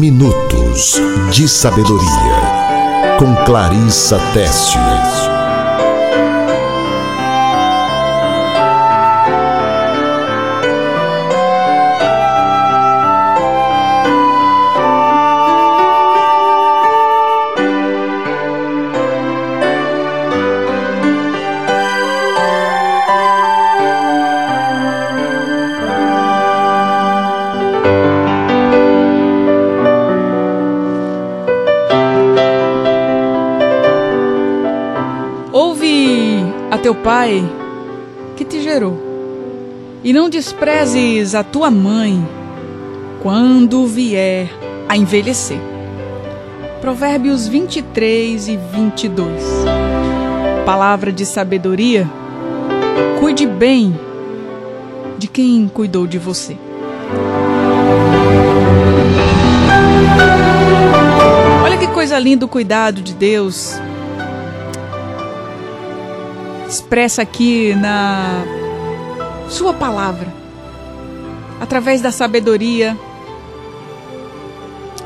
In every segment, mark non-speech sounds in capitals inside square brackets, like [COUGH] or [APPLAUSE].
Minutos de Sabedoria, com Clarissa Tessius. Teu pai que te gerou. E não desprezes a tua mãe quando vier a envelhecer. Provérbios 23 e 22. Palavra de sabedoria. Cuide bem de quem cuidou de você. Olha que coisa linda o cuidado de Deus expressa aqui na Sua palavra, através da sabedoria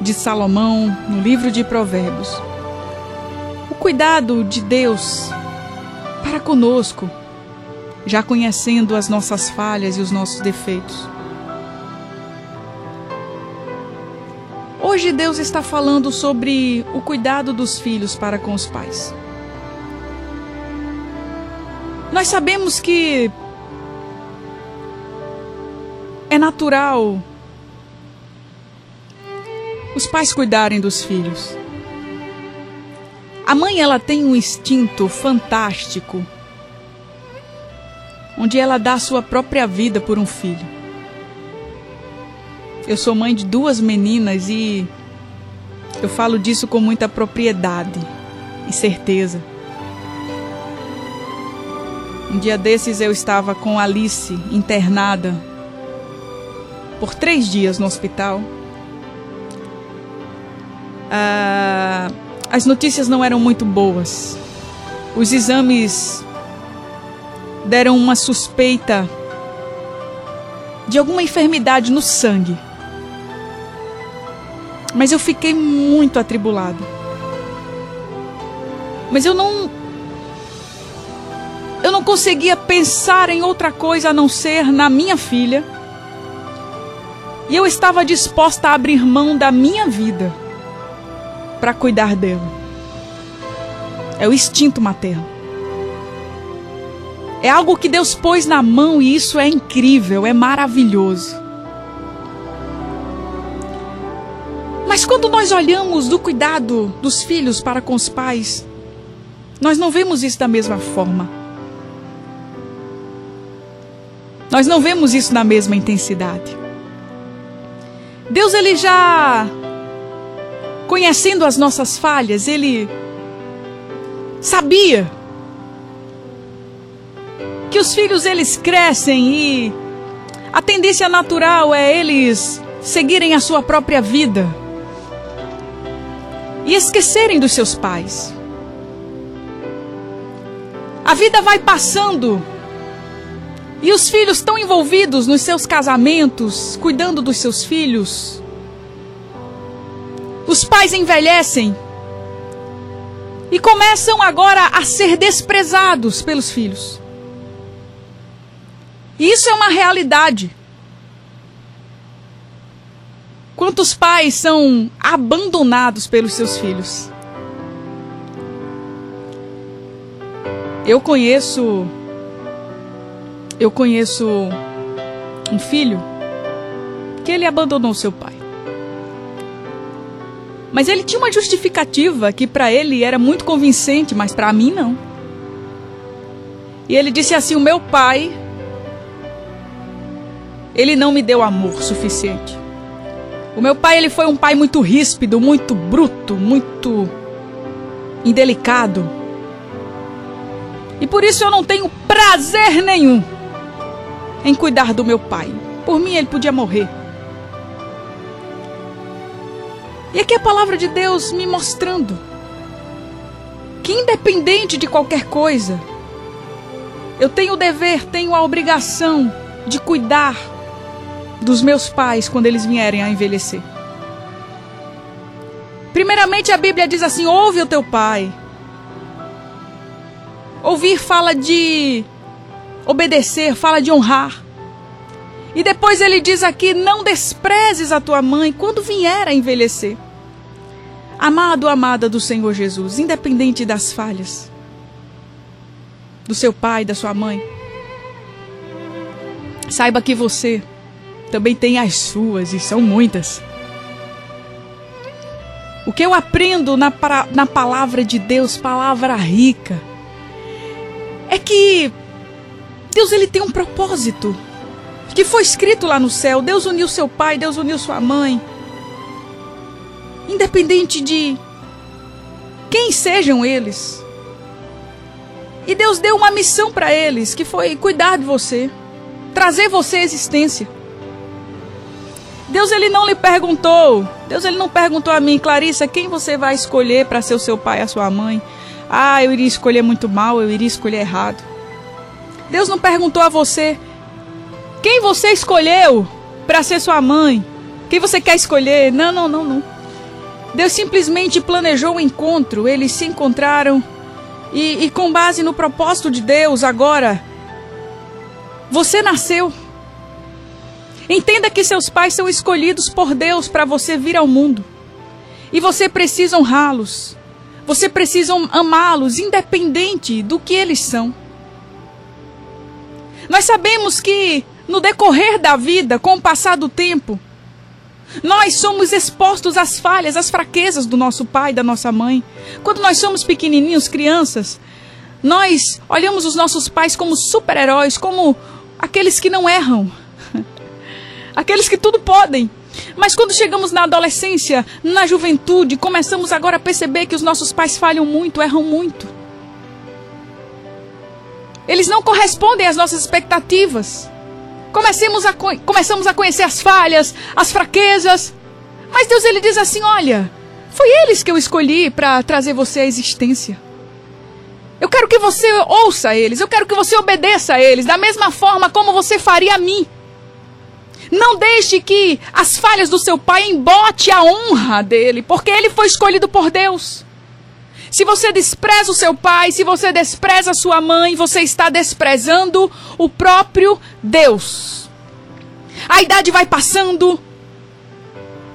de Salomão no livro de Provérbios. O cuidado de Deus para conosco, já conhecendo as nossas falhas e os nossos defeitos. Hoje Deus está falando sobre o cuidado dos filhos para com os pais. Nós sabemos que é natural os pais cuidarem dos filhos. A mãe ela tem um instinto fantástico, onde ela dá a sua própria vida por um filho. Eu sou mãe de duas meninas e eu falo disso com muita propriedade e certeza. Um dia desses eu estava com Alice internada por três dias no hospital. Ah, as notícias não eram muito boas. Os exames deram uma suspeita de alguma enfermidade no sangue. Mas eu fiquei muito atribulado. Mas eu não não conseguia pensar em outra coisa a não ser na minha filha. E eu estava disposta a abrir mão da minha vida para cuidar dela. É o instinto materno. É algo que Deus pôs na mão e isso é incrível, é maravilhoso. Mas quando nós olhamos do cuidado dos filhos para com os pais, nós não vemos isso da mesma forma. Nós não vemos isso na mesma intensidade. Deus ele já conhecendo as nossas falhas, ele sabia que os filhos eles crescem e a tendência natural é eles seguirem a sua própria vida e esquecerem dos seus pais. A vida vai passando e os filhos estão envolvidos nos seus casamentos, cuidando dos seus filhos. Os pais envelhecem e começam agora a ser desprezados pelos filhos. E isso é uma realidade. Quantos pais são abandonados pelos seus filhos? Eu conheço eu conheço um filho que ele abandonou seu pai. Mas ele tinha uma justificativa que para ele era muito convincente, mas para mim não. E ele disse assim: "O meu pai ele não me deu amor suficiente. O meu pai ele foi um pai muito ríspido, muito bruto, muito indelicado. E por isso eu não tenho prazer nenhum em cuidar do meu pai. Por mim, ele podia morrer. E aqui a palavra de Deus me mostrando que, independente de qualquer coisa, eu tenho o dever, tenho a obrigação de cuidar dos meus pais quando eles vierem a envelhecer. Primeiramente a Bíblia diz assim: ouve o teu pai. Ouvir fala de obedecer, fala de honrar. E depois ele diz aqui: não desprezes a tua mãe quando vier a envelhecer. Amado, amada do Senhor Jesus, independente das falhas do seu pai, da sua mãe, saiba que você também tem as suas, e são muitas. O que eu aprendo na, na palavra de Deus, palavra rica, é que Deus ele tem um propósito que foi escrito lá no céu. Deus uniu seu pai, Deus uniu sua mãe. Independente de quem sejam eles. E Deus deu uma missão para eles, que foi cuidar de você, trazer você à existência. Deus ele não lhe perguntou, Deus ele não perguntou a mim, Clarissa, quem você vai escolher para ser o seu pai, a sua mãe? Ah, eu iria escolher muito mal, eu iria escolher errado. Deus não perguntou a você quem você escolheu para ser sua mãe, quem você quer escolher. Não, não, não, não. Deus simplesmente planejou o um encontro, eles se encontraram e, e com base no propósito de Deus, agora você nasceu. Entenda que seus pais são escolhidos por Deus para você vir ao mundo. E você precisa honrá-los. Você precisa amá-los, independente do que eles são. Nós sabemos que no decorrer da vida, com o passar do tempo, nós somos expostos às falhas, às fraquezas do nosso pai, da nossa mãe. Quando nós somos pequenininhos, crianças, nós olhamos os nossos pais como super-heróis, como aqueles que não erram, [LAUGHS] aqueles que tudo podem. Mas quando chegamos na adolescência, na juventude, começamos agora a perceber que os nossos pais falham muito, erram muito. Eles não correspondem às nossas expectativas. Comecemos a, começamos a conhecer as falhas, as fraquezas. Mas Deus ele diz assim: olha, foi eles que eu escolhi para trazer você à existência. Eu quero que você ouça eles, eu quero que você obedeça a eles, da mesma forma como você faria a mim. Não deixe que as falhas do seu pai embote a honra dele, porque ele foi escolhido por Deus. Se você despreza o seu pai, se você despreza a sua mãe, você está desprezando o próprio Deus. A idade vai passando,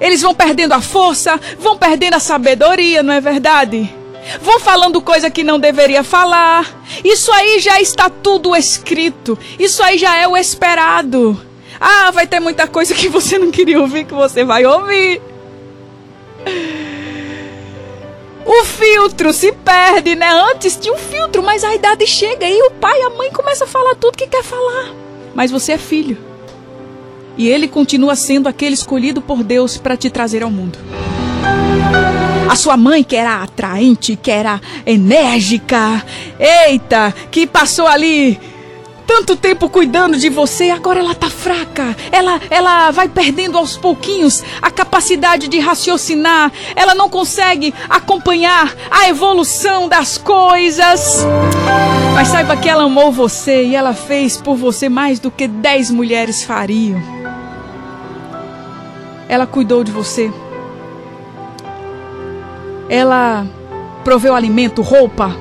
eles vão perdendo a força, vão perdendo a sabedoria, não é verdade? Vão falando coisa que não deveria falar. Isso aí já está tudo escrito. Isso aí já é o esperado. Ah, vai ter muita coisa que você não queria ouvir que você vai ouvir. O filtro se perde, né? Antes tinha um filtro, mas a idade chega e o pai e a mãe começam a falar tudo que quer falar. Mas você é filho. E ele continua sendo aquele escolhido por Deus para te trazer ao mundo. A sua mãe, que era atraente, que era enérgica, eita, que passou ali tanto tempo cuidando de você, agora ela tá fraca. Ela, ela vai perdendo aos pouquinhos a capacidade de raciocinar. Ela não consegue acompanhar a evolução das coisas. Mas saiba que ela amou você e ela fez por você mais do que dez mulheres fariam. Ela cuidou de você. Ela proveu alimento, roupa.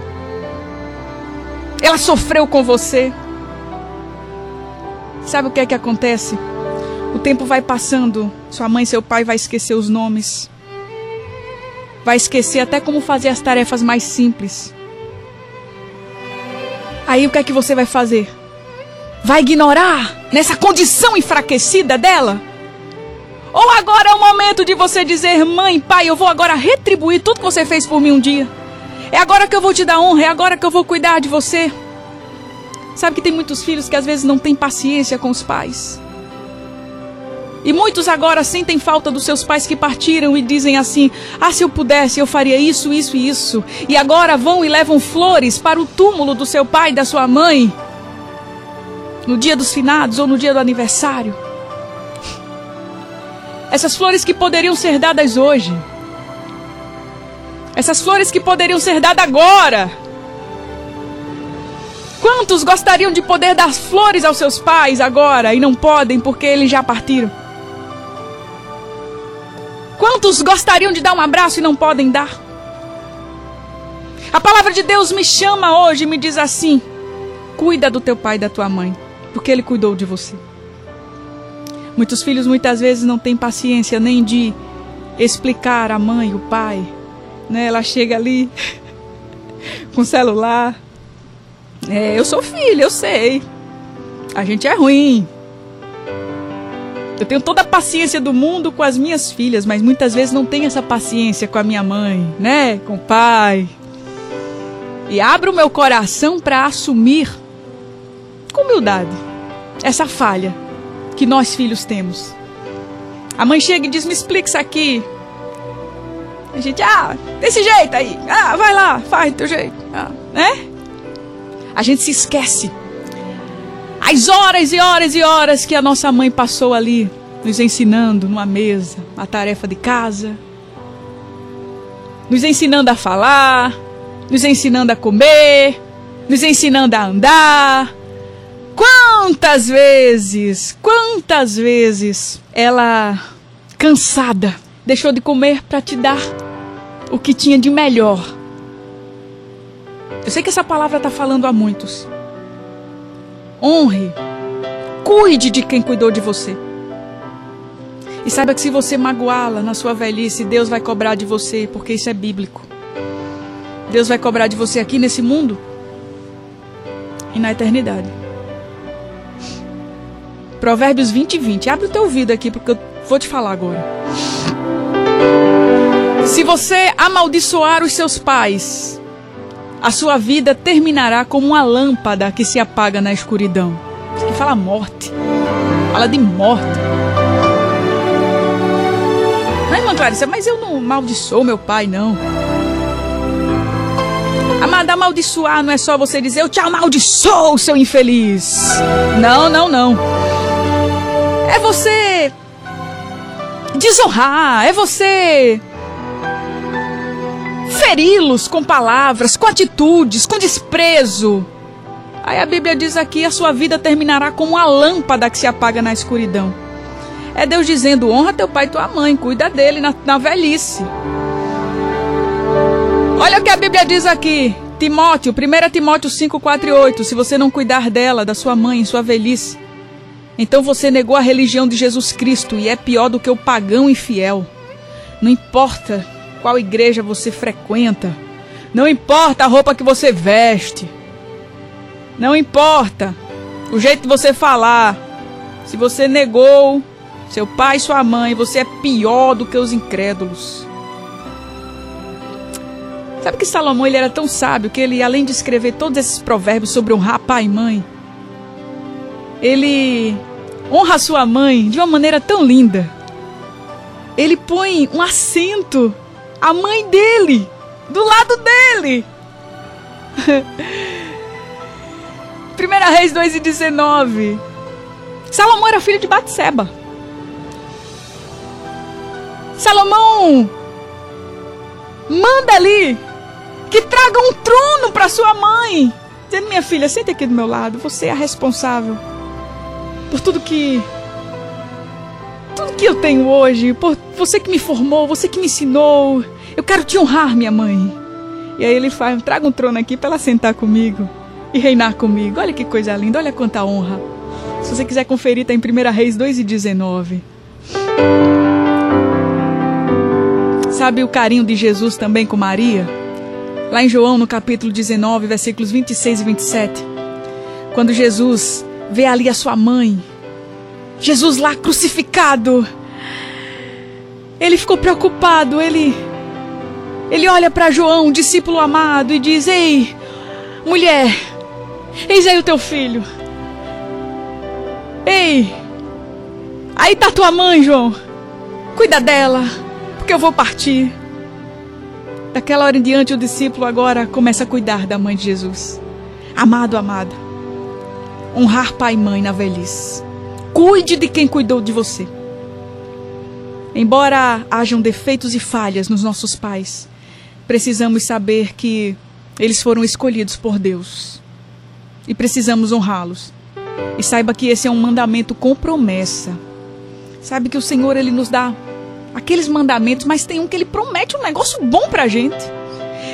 Ela sofreu com você. Sabe o que é que acontece? O tempo vai passando, sua mãe e seu pai vai esquecer os nomes. Vai esquecer até como fazer as tarefas mais simples. Aí o que é que você vai fazer? Vai ignorar nessa condição enfraquecida dela? Ou agora é o momento de você dizer: Mãe, pai, eu vou agora retribuir tudo que você fez por mim um dia. É agora que eu vou te dar honra, é agora que eu vou cuidar de você. Sabe que tem muitos filhos que às vezes não têm paciência com os pais. E muitos agora sentem falta dos seus pais que partiram e dizem assim: Ah, se eu pudesse, eu faria isso, isso e isso. E agora vão e levam flores para o túmulo do seu pai da sua mãe. No dia dos finados ou no dia do aniversário. Essas flores que poderiam ser dadas hoje. Essas flores que poderiam ser dadas agora. Quantos gostariam de poder dar flores aos seus pais agora e não podem porque eles já partiram? Quantos gostariam de dar um abraço e não podem dar? A palavra de Deus me chama hoje e me diz assim: cuida do teu pai e da tua mãe, porque ele cuidou de você. Muitos filhos muitas vezes não têm paciência nem de explicar a mãe, o pai. Né? Ela chega ali [LAUGHS] com celular. É, eu sou filha, eu sei. A gente é ruim. Eu tenho toda a paciência do mundo com as minhas filhas, mas muitas vezes não tenho essa paciência com a minha mãe, né? Com o pai. E abro o meu coração para assumir com humildade essa falha que nós filhos temos. A mãe chega e diz: Me explica isso aqui. A gente, ah, desse jeito aí. Ah, vai lá, faz do teu jeito. Ah, né? A gente se esquece. As horas e horas e horas que a nossa mãe passou ali, nos ensinando numa mesa a tarefa de casa, nos ensinando a falar, nos ensinando a comer, nos ensinando a andar. Quantas vezes, quantas vezes ela, cansada, deixou de comer para te dar o que tinha de melhor. Eu sei que essa palavra está falando a muitos. Honre, cuide de quem cuidou de você. E saiba que se você magoá-la na sua velhice, Deus vai cobrar de você, porque isso é bíblico. Deus vai cobrar de você aqui nesse mundo e na eternidade. Provérbios 20 e 20. Abre o teu ouvido aqui, porque eu vou te falar agora. Se você amaldiçoar os seus pais, a sua vida terminará como uma lâmpada que se apaga na escuridão. Isso aqui fala morte. Fala de morte. Não, irmã Clarissa, mas eu não amaldiçoo meu pai, não. Amada, amaldiçoar não é só você dizer eu te amaldiçoo, seu infeliz. Não, não, não. É você desonrar, é você feri-los com palavras, com atitudes, com desprezo. Aí a Bíblia diz aqui: a sua vida terminará como uma lâmpada que se apaga na escuridão. É Deus dizendo: honra teu pai e tua mãe, cuida dele na, na velhice. Olha o que a Bíblia diz aqui. Timóteo, 1 Timóteo 5, 4 e 8. Se você não cuidar dela, da sua mãe, sua velhice, então você negou a religião de Jesus Cristo e é pior do que o pagão infiel. Não importa qual igreja você frequenta. Não importa a roupa que você veste. Não importa o jeito de você falar. Se você negou seu pai e sua mãe, você é pior do que os incrédulos. Sabe que Salomão ele era tão sábio que ele, além de escrever todos esses provérbios sobre honrar pai e mãe, ele honra sua mãe de uma maneira tão linda. Ele põe um acento a mãe dele, do lado dele. [LAUGHS] 1 Reis 2 e 19. Salomão era filho de Batseba. Salomão manda ali que traga um trono para sua mãe. Dizendo, minha filha, senta aqui do meu lado. Você é a responsável por tudo que que eu tenho hoje, por você que me formou, você que me ensinou. Eu quero te honrar, minha mãe. E aí ele faz, traga um trono aqui para ela sentar comigo e reinar comigo. Olha que coisa linda, olha quanta honra. Se você quiser conferir, tá em 1 Reis 2 e 19. Sabe o carinho de Jesus também com Maria? Lá em João, no capítulo 19, versículos 26 e 27. Quando Jesus vê ali a sua mãe, Jesus lá crucificado, ele ficou preocupado, ele ele olha para João, discípulo amado, e diz: Ei, mulher, eis aí o teu filho. Ei, aí tá tua mãe, João. Cuida dela, porque eu vou partir. Daquela hora em diante, o discípulo agora começa a cuidar da mãe de Jesus. Amado, amada. Honrar pai e mãe na velhice. Cuide de quem cuidou de você. Embora hajam defeitos e falhas nos nossos pais, precisamos saber que eles foram escolhidos por Deus e precisamos honrá-los. E saiba que esse é um mandamento com promessa. Sabe que o Senhor ele nos dá aqueles mandamentos, mas tem um que ele promete um negócio bom pra gente.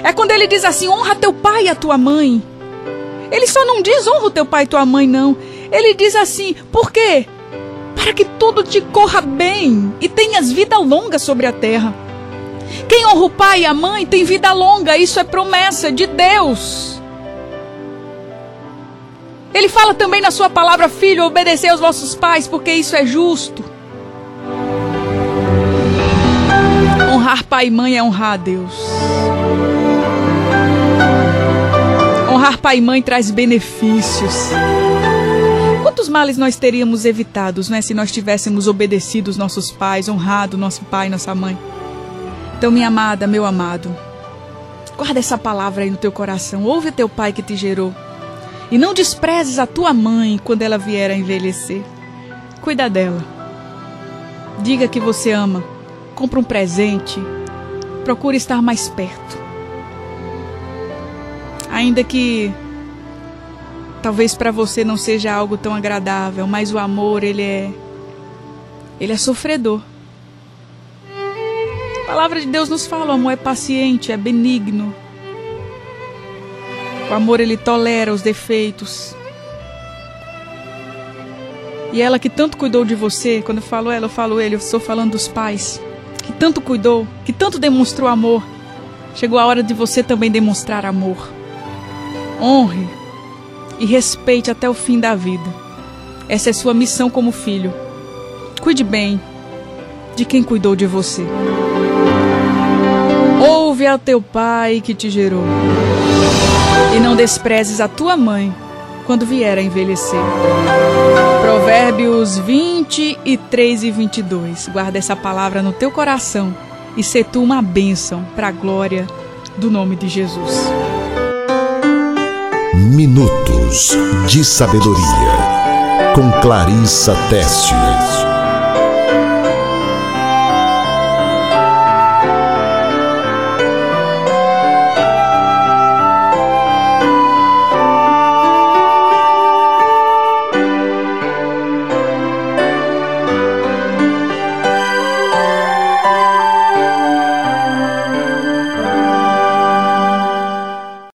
É quando ele diz assim: honra teu pai e a tua mãe. Ele só não diz honra teu pai e tua mãe, não. Ele diz assim: por quê? Para que tudo te corra bem e tenhas vida longa sobre a terra. Quem honra o pai e a mãe tem vida longa, isso é promessa de Deus. Ele fala também na sua palavra, filho, obedecer aos vossos pais, porque isso é justo. Honrar pai e mãe é honrar a Deus. Honrar pai e mãe traz benefícios. Quantos males nós teríamos evitados, né, se nós tivéssemos obedecido os nossos pais, honrado nosso pai nossa mãe? Então, minha amada, meu amado, guarda essa palavra aí no teu coração. Ouve teu pai que te gerou. E não desprezes a tua mãe quando ela vier a envelhecer. Cuida dela. Diga que você ama. Compra um presente. Procure estar mais perto. Ainda que talvez para você não seja algo tão agradável, mas o amor, ele é ele é sofredor. A palavra de Deus nos fala, o amor é paciente, é benigno, o amor ele tolera os defeitos. E ela que tanto cuidou de você, quando eu falo ela, eu falo ele, eu estou falando dos pais, que tanto cuidou, que tanto demonstrou amor. Chegou a hora de você também demonstrar amor. Honre e respeite até o fim da vida. Essa é sua missão como filho. Cuide bem de quem cuidou de você. Ouve ao teu pai que te gerou. E não desprezes a tua mãe quando vier a envelhecer. Provérbios 23 e 22. Guarda essa palavra no teu coração e se tu uma bênção para a glória do nome de Jesus. Minutos de Sabedoria com Clarissa Tessius.